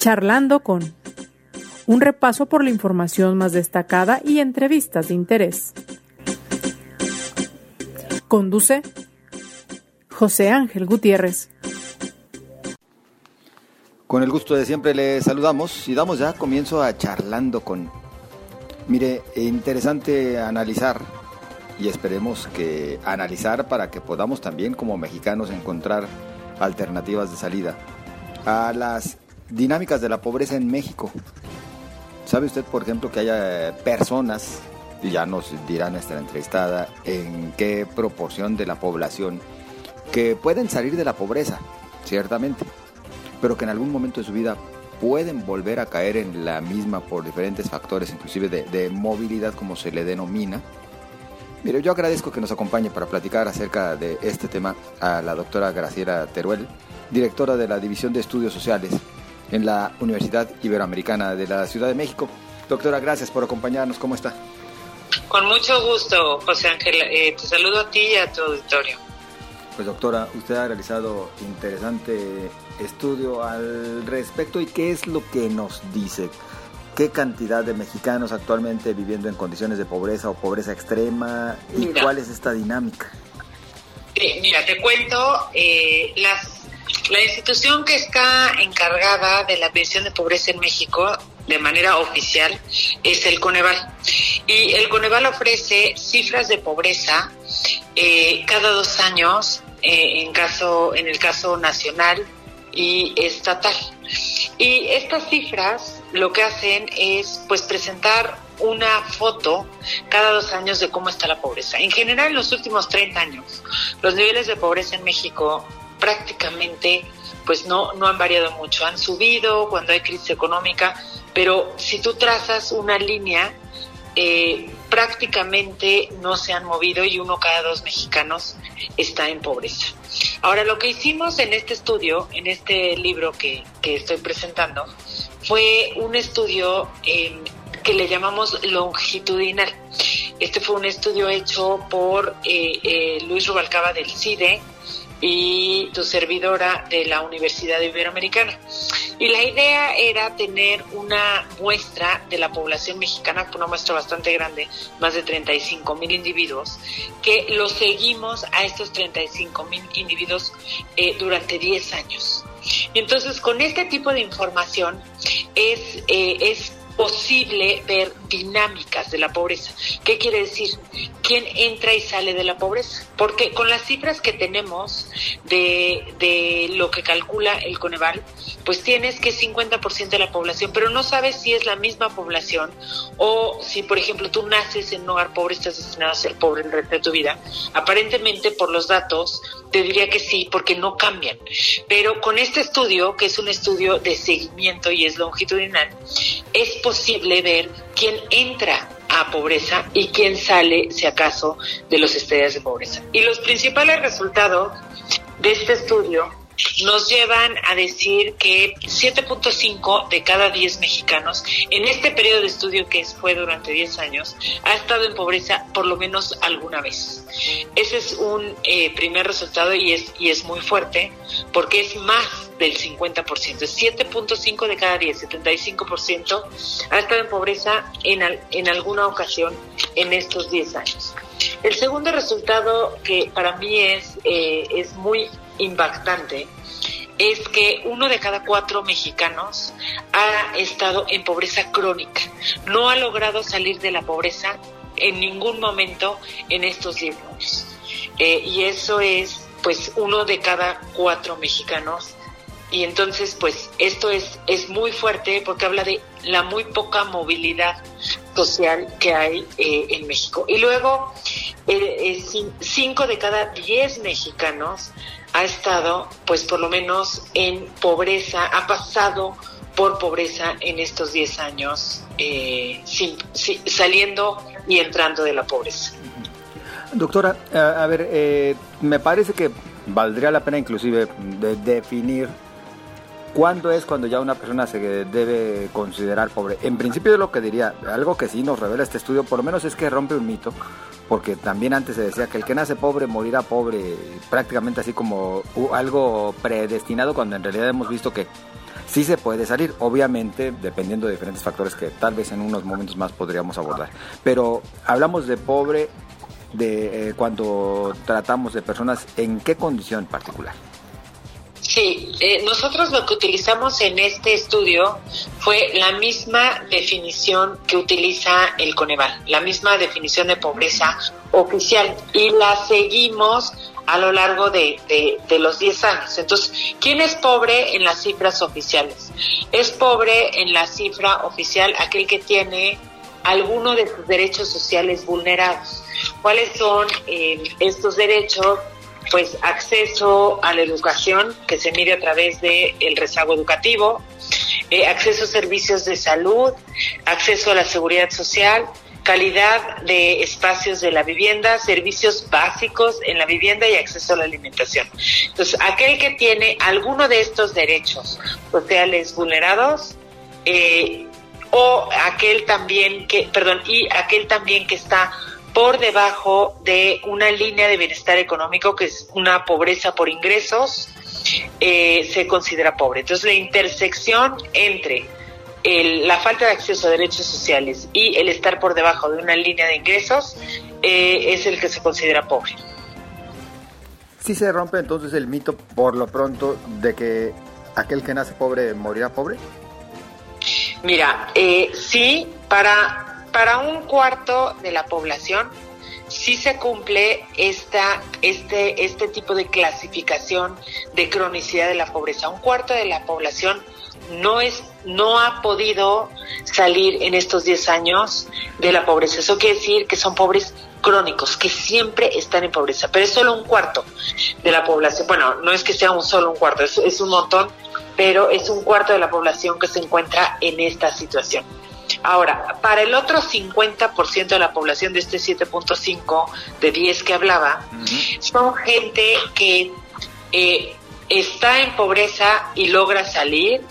Charlando con un repaso por la información más destacada y entrevistas de interés. Conduce José Ángel Gutiérrez. Con el gusto de siempre le saludamos y damos ya comienzo a charlando con... Mire, interesante analizar y esperemos que analizar para que podamos también como mexicanos encontrar alternativas de salida a las dinámicas de la pobreza en México. ¿Sabe usted, por ejemplo, que haya personas, y ya nos dirá nuestra entrevistada, en qué proporción de la población que pueden salir de la pobreza, ciertamente, pero que en algún momento de su vida pueden volver a caer en la misma por diferentes factores, inclusive de, movilidad, como se le denomina. Mire, yo agradezco que nos acompañe para platicar acerca de este tema a la doctora Graciela Teruel, directora de la División de Estudios Sociales en la Universidad Iberoamericana de la Ciudad de México. Doctora, gracias por acompañarnos. ¿Cómo está? Con mucho gusto, José Ángel. Eh, te saludo a ti y a tu auditorio. Pues doctora, usted ha realizado interesante estudio al respecto y qué es lo que nos dice. ¿Qué cantidad de mexicanos actualmente viviendo en condiciones de pobreza o pobreza extrema y cuál es esta dinámica? mira, te cuento, eh, las la institución que está encargada de la pensión de pobreza en México de manera oficial es el Coneval. Y el Coneval ofrece cifras de pobreza eh, cada dos años eh, en, caso, en el caso nacional y estatal. Y estas cifras lo que hacen es pues presentar una foto cada dos años de cómo está la pobreza. En general, en los últimos 30 años, los niveles de pobreza en México prácticamente pues no, no han variado mucho. Han subido cuando hay crisis económica, pero si tú trazas una línea, eh, prácticamente no se han movido y uno cada dos mexicanos está en pobreza. Ahora, lo que hicimos en este estudio, en este libro que, estoy presentando, fue un estudio que le llamamos longitudinal. Este fue un estudio hecho por eh, eh, Luis Rubalcaba del CIDE, y tu servidora de la Universidad Iberoamericana. Y la idea era tener una muestra de la población mexicana, una muestra bastante grande, más de 35 mil individuos, que los seguimos a estos 35 mil individuos eh, durante 10 años. Y entonces, con este tipo de información es, eh, es posible ver dinámicas de la pobreza. ¿Qué quiere decir? ¿Quién entra y sale de la pobreza? Porque con las cifras que tenemos de, de lo que calcula el Coneval, pues tienes que 50% de la población, pero no sabes si es la misma población o si, por ejemplo, tú naces en un hogar pobre, estás destinado a ser pobre el resto de tu vida. Aparentemente, por los datos, te diría que sí, porque no cambian. Pero con este estudio, que es un estudio de seguimiento y es longitudinal, es posible ver quién entra a pobreza y quién sale, si acaso, de los estadios de pobreza. Y los principales resultados de este estudio nos llevan a decir que 7.5 de cada 10 mexicanos en este periodo de estudio que fue durante 10 años ha estado en pobreza por lo menos alguna vez. Ese es un eh, primer resultado y es, y es muy fuerte porque es más del 50%, es 7.5 de cada 10, 75% ha estado en pobreza en, en alguna ocasión en estos 10 años. El segundo resultado que para mí es, eh, es muy impactante es que uno de cada cuatro mexicanos ha estado en pobreza crónica, no ha logrado salir de la pobreza en ningún momento en estos 10 años. Eh, y eso es pues uno de cada cuatro mexicanos. Y entonces pues esto es, es muy fuerte porque habla de la muy poca movilidad social que hay eh, en México. Y luego, eh, cinco de cada diez mexicanos ha estado, pues por lo menos en pobreza, ha pasado por pobreza en estos 10 años, eh, saliendo y entrando de la pobreza. Doctora, a, ver, eh, me parece que valdría la pena inclusive de definir ¿Cuándo es cuando ya una persona se debe considerar pobre? En principio, lo que diría, algo que sí nos revela este estudio, por lo menos es que rompe un mito, porque también antes se decía que el que nace pobre morirá pobre, prácticamente así como algo predestinado, cuando en realidad hemos visto que sí se puede salir, obviamente dependiendo de diferentes factores que tal vez en unos momentos más podríamos abordar. Pero hablamos de pobre de eh, cuando tratamos de personas en qué condición particular. Sí, eh, nosotros lo que utilizamos en este estudio fue la misma definición que utiliza el Coneval, la misma definición de pobreza oficial y la seguimos a lo largo de, de, los 10 años. Entonces, ¿quién es pobre en las cifras oficiales? Es pobre en la cifra oficial aquel que tiene alguno de sus derechos sociales vulnerados. ¿Cuáles son eh, estos derechos? Pues acceso a la educación que se mide a través del el rezago educativo, eh, acceso a servicios de salud, acceso a la seguridad social, calidad de espacios de la vivienda, servicios básicos en la vivienda y acceso a la alimentación. Entonces, aquel que tiene alguno de estos derechos sociales vulnerados, eh, o aquel también que, perdón, y aquel también que está por debajo de una línea de bienestar económico que es una pobreza por ingresos, eh, se considera pobre. Entonces la intersección entre la falta de acceso a derechos sociales y el estar por debajo de una línea de ingresos eh, es el que se considera pobre. Si se rompe entonces el mito por lo pronto de que aquel que nace pobre morirá pobre. Mira, eh, sí, para para un cuarto de la población sí se cumple esta, este, este tipo de clasificación de cronicidad de la pobreza. Un cuarto de la población no es no ha podido salir en estos 10 años de la pobreza. Eso quiere decir que son pobres crónicos, que siempre están en pobreza, pero es solo un cuarto de la población. Bueno, no es que sea un solo un cuarto, es, es un montón, pero es un cuarto de la población que se encuentra en esta situación. Ahora, para el otro 50% de la población de este 7.5 de 10 que hablaba, son gente que eh, está en pobreza y logra salir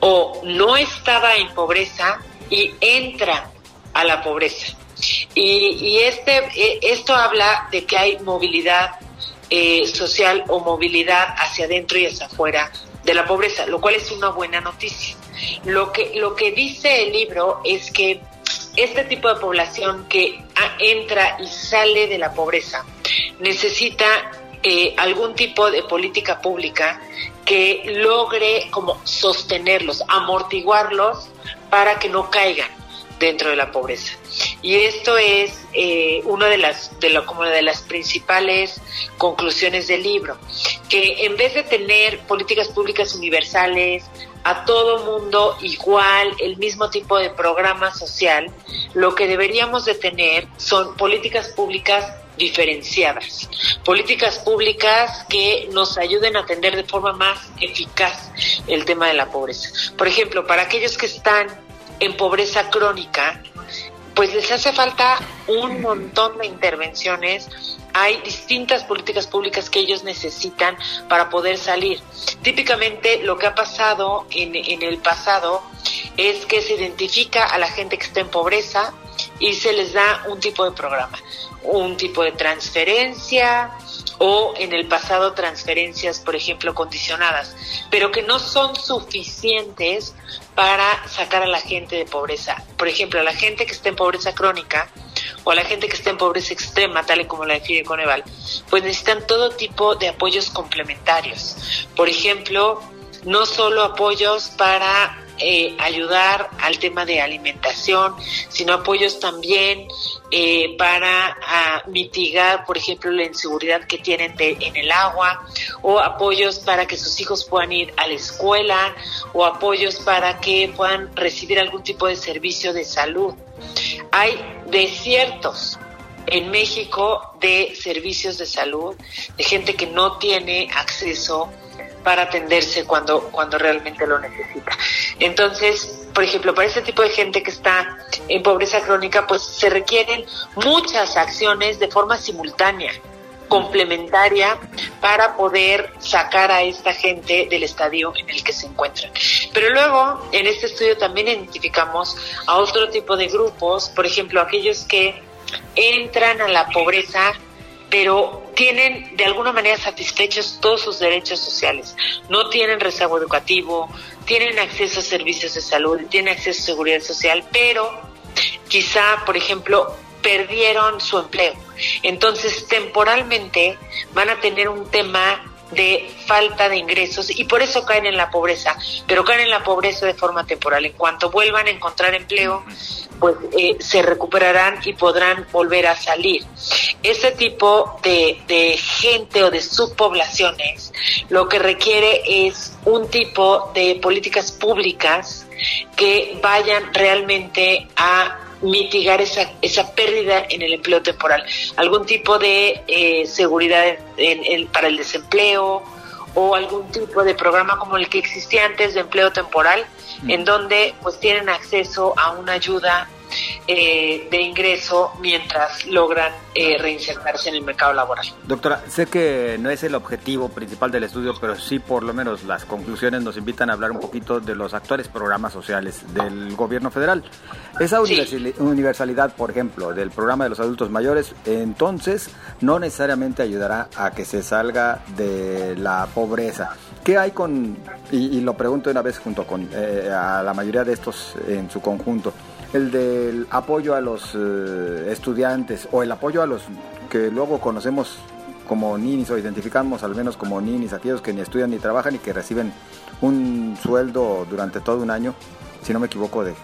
o no estaba en pobreza y entra a la pobreza. Y, este, eh, esto habla de que hay movilidad eh, social o movilidad hacia adentro y hacia afuera de la pobreza, lo cual es una buena noticia. Lo que, lo que dice el libro es que este tipo de población que entra y sale de la pobreza necesita eh, algún tipo de política pública que logre como sostenerlos, amortiguarlos para que no caigan dentro de la pobreza. Y esto es eh, una de las, de lo, como de las principales conclusiones del libro, que en vez de tener políticas públicas universales, a todo mundo igual, el mismo tipo de programa social, lo que deberíamos de tener son políticas públicas diferenciadas, políticas públicas que nos ayuden a atender de forma más eficaz el tema de la pobreza. Por ejemplo, para aquellos que están en pobreza crónica, pues les hace falta un montón de intervenciones hay distintas políticas públicas que ellos necesitan para poder salir. Típicamente lo que ha pasado en, en el pasado es que se identifica a la gente que está en pobreza y se les da un tipo de programa, un tipo de transferencia o en el pasado transferencias, por ejemplo, condicionadas, pero que no son suficientes para sacar a la gente de pobreza. Por ejemplo, a la gente que está en pobreza crónica o a la gente que está en pobreza extrema, tal y como la define Coneval, pues necesitan todo tipo de apoyos complementarios. Por ejemplo, no solo apoyos para eh, ayudar al tema de alimentación, sino apoyos también eh, para mitigar, por ejemplo, la inseguridad que tienen en el agua, o apoyos para que sus hijos puedan ir a la escuela, o apoyos para que puedan recibir algún tipo de servicio de salud. Hay desiertos en México de servicios de salud, de gente que no tiene acceso para atenderse cuando, cuando realmente lo necesita. Entonces, por ejemplo, para este tipo de gente que está en pobreza crónica, pues se requieren muchas acciones de forma simultánea complementaria para poder sacar a esta gente del estadio en el que se encuentran. Pero luego, en este estudio también identificamos a otro tipo de grupos, por ejemplo, aquellos que entran a la pobreza pero tienen de alguna manera satisfechos todos sus derechos sociales. No tienen rezago educativo, tienen acceso a servicios de salud, tienen acceso a seguridad social, pero quizá, por ejemplo, perdieron su empleo. Entonces, temporalmente van a tener un tema de falta de ingresos y por eso caen en la pobreza, pero caen en la pobreza de forma temporal. En cuanto vuelvan a encontrar empleo, pues eh, se recuperarán y podrán volver a salir. Ese tipo de, de gente o de subpoblaciones lo que requiere es un tipo de políticas públicas que vayan realmente a mitigar esa, esa pérdida en el empleo temporal. Algún tipo de eh, seguridad en, para el desempleo o algún tipo de programa como el que existía antes de empleo temporal, en donde pues tienen acceso a una ayuda eh, de ingreso mientras logran eh, reinsertarse en el mercado laboral. Doctora, sé que no es el objetivo principal del estudio, pero sí por lo menos las conclusiones nos invitan a hablar un poquito de los actuales programas sociales del gobierno federal. Esa universalidad, por ejemplo, del programa de los adultos mayores, entonces no necesariamente ayudará a que se salga de la pobreza. ¿Qué hay con, y, lo pregunto una vez junto con eh, a la mayoría de estos en su conjunto, el del apoyo a los eh, estudiantes o el apoyo a los que luego conocemos como ninis o identificamos al menos como ninis, aquellos que ni estudian ni trabajan y que reciben un sueldo durante todo un año, si no me equivoco, de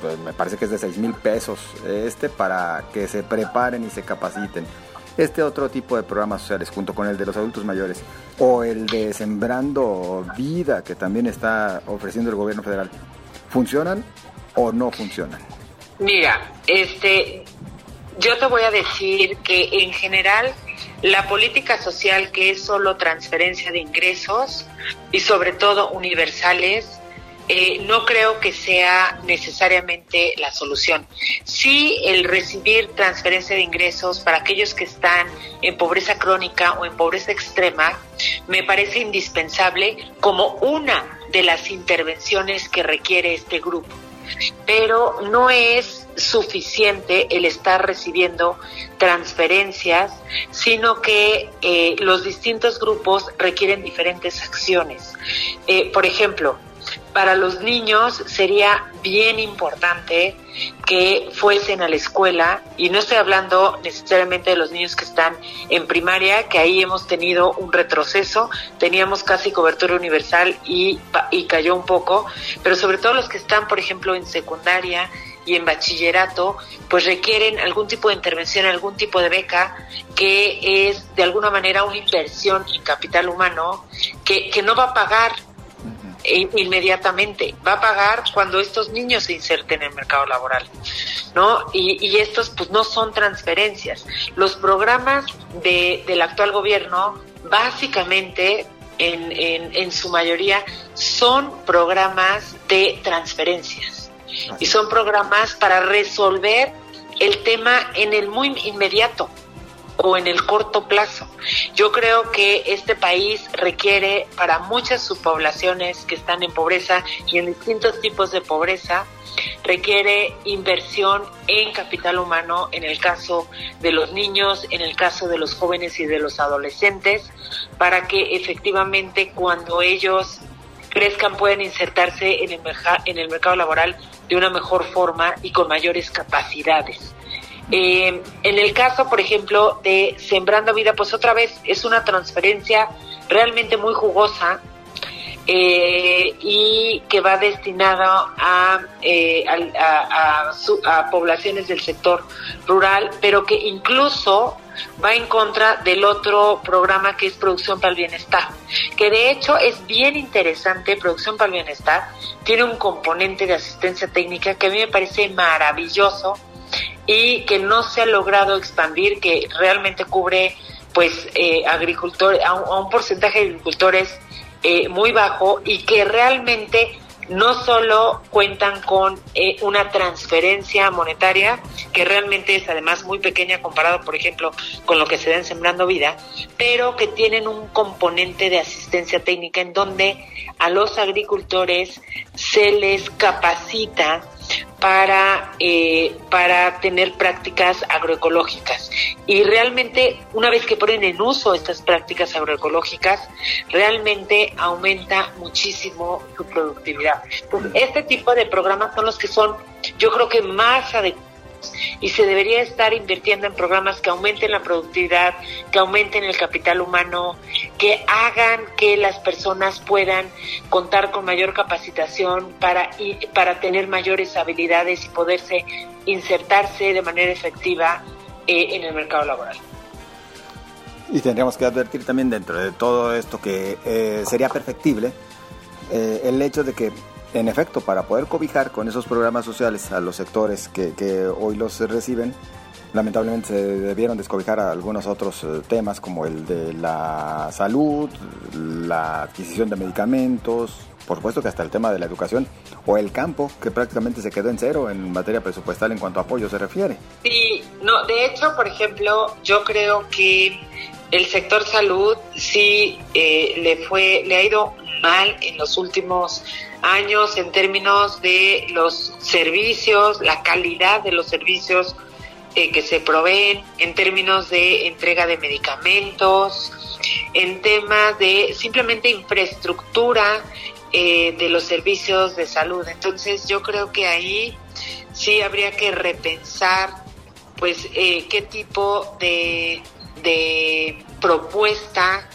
pues me parece que es de 6 mil pesos este para que se preparen y se capaciten. Este otro tipo de programas sociales, junto con el de los adultos mayores, o el de Sembrando Vida, que también está ofreciendo el gobierno federal, ¿funcionan o no funcionan? Mira, este, yo te voy a decir que en general la política social que es solo transferencia de ingresos y sobre todo universales, eh, no creo que sea necesariamente la solución. Sí, el recibir transferencia de ingresos para aquellos que están en pobreza crónica o en pobreza extrema me parece indispensable como una de las intervenciones que requiere este grupo pero no es suficiente el estar recibiendo transferencias, sino que eh, los distintos grupos requieren diferentes acciones. Eh, por ejemplo, para los niños sería bien importante que fuesen a la escuela y no estoy hablando necesariamente de los niños que están en primaria, que ahí hemos tenido un retroceso, teníamos casi cobertura universal y, y cayó un poco, pero sobre todo los que están, por ejemplo, en secundaria y en bachillerato, pues requieren algún tipo de intervención, algún tipo de beca que es de alguna manera una inversión en capital humano que, que no va a pagar inmediatamente, va a pagar cuando estos niños se inserten en el mercado laboral, ¿no? Y, y estos pues no son transferencias. Los programas de, del actual gobierno básicamente en, en, en su mayoría son programas de transferencias y son programas para resolver el tema en el muy inmediato o en el corto plazo. Yo creo que este país requiere para muchas subpoblaciones que están en pobreza y en distintos tipos de pobreza, requiere inversión en capital humano en el caso de los niños, en el caso de los jóvenes y de los adolescentes, para que efectivamente cuando ellos crezcan puedan insertarse en el, en el mercado laboral de una mejor forma y con mayores capacidades. Eh, en el caso, por ejemplo, de Sembrando Vida, pues otra vez es una transferencia realmente muy jugosa eh, y que va destinada a, eh, a, a, poblaciones del sector rural, pero que incluso va en contra del otro programa que es Producción para el Bienestar, que de hecho es bien interesante, Producción para el Bienestar tiene un componente de asistencia técnica que a mí me parece maravilloso, y que no se ha logrado expandir, que realmente cubre pues eh, agricultores, a un, porcentaje de agricultores eh, muy bajo y que realmente no solo cuentan con eh, una transferencia monetaria, que realmente es además muy pequeña comparado, por ejemplo, con lo que se da en Sembrando Vida, pero que tienen un componente de asistencia técnica en donde a los agricultores se les capacita para, eh, para tener prácticas agroecológicas. Y realmente, una vez que ponen en uso estas prácticas agroecológicas, realmente aumenta muchísimo su productividad. Entonces, este tipo de programas son los que son, yo creo que más adecuados y se debería estar invirtiendo en programas que aumenten la productividad, que aumenten el capital humano, que hagan que las personas puedan contar con mayor capacitación para, para tener mayores habilidades y poderse insertarse de manera efectiva eh, en el mercado laboral. Y tendríamos que advertir también dentro de todo esto que eh, sería perfectible eh, el hecho de que en efecto, para poder cobijar con esos programas sociales a los sectores que, hoy los reciben, lamentablemente se debieron descobijar algunos otros eh, temas como el de la salud, la adquisición de medicamentos, por supuesto que hasta el tema de la educación o el campo, que prácticamente se quedó en cero en materia presupuestal en cuanto a apoyo se refiere. Sí, no, de hecho, por ejemplo, yo creo que el sector salud sí eh, le fue, le ha ido mal en los últimos años en términos de los servicios, la calidad de los servicios eh, que se proveen, en términos de entrega de medicamentos, en temas de simplemente infraestructura eh, de los servicios de salud. Entonces yo creo que ahí sí habría que repensar pues eh, qué tipo de, de propuesta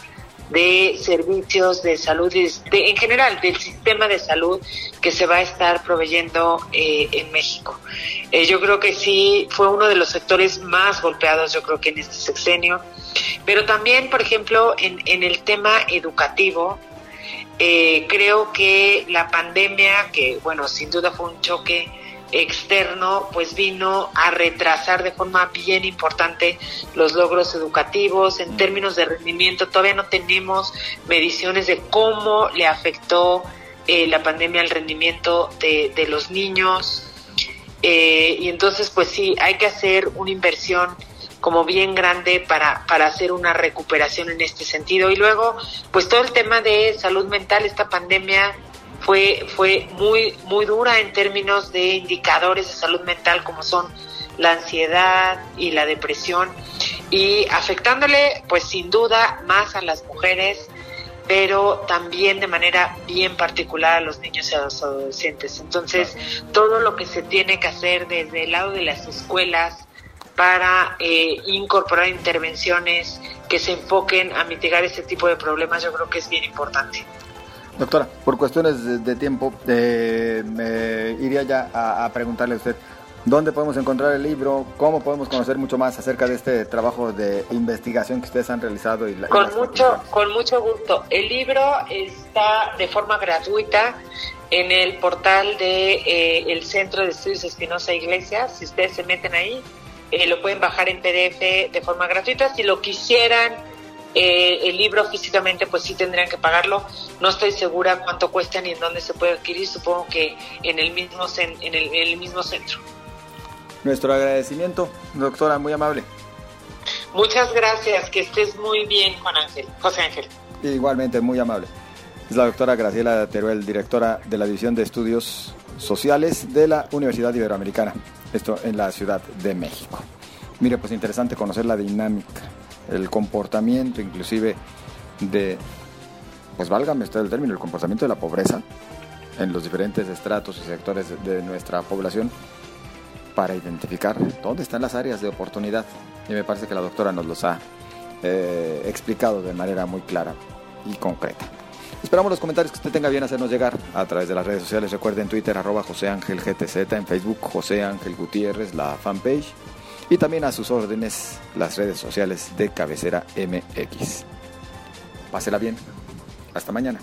de servicios de salud, en general del sistema de salud que se va a estar proveyendo eh, en México. Eh, yo creo que sí fue uno de los sectores más golpeados, yo creo que en este sexenio, pero también, por ejemplo, en, en el tema educativo, eh, creo que la pandemia, que bueno, sin duda fue un choque externo pues vino a retrasar de forma bien importante los logros educativos en términos de rendimiento. Todavía no tenemos mediciones de cómo le afectó eh, la pandemia al rendimiento de, de los niños. Eh, y entonces pues sí hay que hacer una inversión como bien grande para, para hacer una recuperación en este sentido. Y luego pues todo el tema de salud mental esta pandemia fue, fue muy, muy dura en términos de indicadores de salud mental como son la ansiedad y la depresión y afectándole pues sin duda más a las mujeres pero también de manera bien particular a los niños y a los adolescentes. Entonces, todo lo que se tiene que hacer desde el lado de las escuelas para eh, incorporar intervenciones que se enfoquen a mitigar este tipo de problemas, yo creo que es bien importante. Doctora, por cuestiones de, tiempo, eh, me iría ya a, preguntarle a usted, ¿dónde podemos encontrar el libro? ¿Cómo podemos conocer mucho más acerca de este trabajo de investigación que ustedes han realizado? Y con, mucho, con mucho gusto. El libro está de forma gratuita en el portal de eh, el Centro de Estudios Espinosa Iglesias. Si ustedes se meten ahí, eh, lo pueden bajar en PDF de forma gratuita. Si lo quisieran eh, el libro físicamente pues sí tendrían que pagarlo. No estoy segura cuánto cuesta ni en dónde se puede adquirir. Supongo que en el mismo, en el, mismo centro. Nuestro agradecimiento, doctora, muy amable. Muchas gracias, que estés muy bien, Juan Ángel, José Ángel. Igualmente, muy amable. Es la doctora Graciela Teruel, directora de la División de Estudios Sociales de la Universidad Iberoamericana, esto en la Ciudad de México. Mire, pues interesante conocer la dinámica el comportamiento inclusive de, pues válgame usted el término, el comportamiento de la pobreza en los diferentes estratos y sectores de nuestra población para identificar dónde están las áreas de oportunidad. Y me parece que la doctora nos los ha eh, explicado de manera muy clara y concreta. Esperamos los comentarios que usted tenga bien hacernos llegar a través de las redes sociales. Recuerde en Twitter arroba José Ángel GTZ, en Facebook José Ángel Gutiérrez, la fanpage y también a sus órdenes las redes sociales de Cabecera MX. Pásela bien. Hasta mañana.